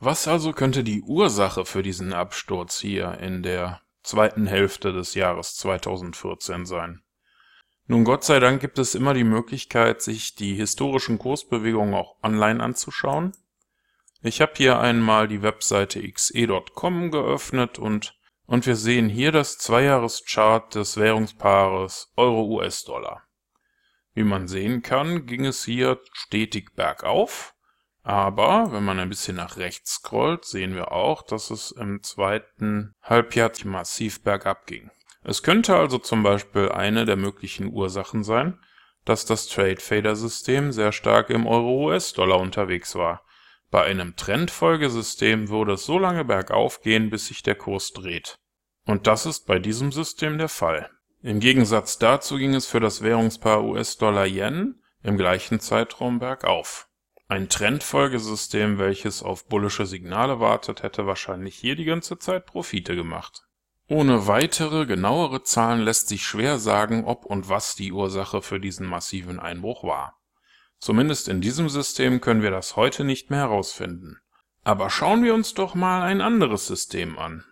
Was also könnte die Ursache für diesen Absturz hier in der zweiten Hälfte des Jahres 2014 sein? Nun, Gott sei Dank gibt es immer die Möglichkeit, sich die historischen Kursbewegungen auch online anzuschauen. Ich habe hier einmal die Webseite xe.com geöffnet und, und wir sehen hier das Zweijahreschart des Währungspaares Euro-US-Dollar. Wie man sehen kann, ging es hier stetig bergauf aber wenn man ein bisschen nach rechts scrollt, sehen wir auch, dass es im zweiten Halbjahr massiv bergab ging. Es könnte also zum Beispiel eine der möglichen Ursachen sein, dass das Trade Fader System sehr stark im Euro-US-Dollar unterwegs war. Bei einem Trendfolgesystem würde es so lange bergauf gehen, bis sich der Kurs dreht. Und das ist bei diesem System der Fall. Im Gegensatz dazu ging es für das Währungspaar US-Dollar-Yen im gleichen Zeitraum bergauf. Ein Trendfolgesystem, welches auf bullische Signale wartet, hätte wahrscheinlich hier die ganze Zeit Profite gemacht. Ohne weitere, genauere Zahlen lässt sich schwer sagen, ob und was die Ursache für diesen massiven Einbruch war. Zumindest in diesem System können wir das heute nicht mehr herausfinden. Aber schauen wir uns doch mal ein anderes System an.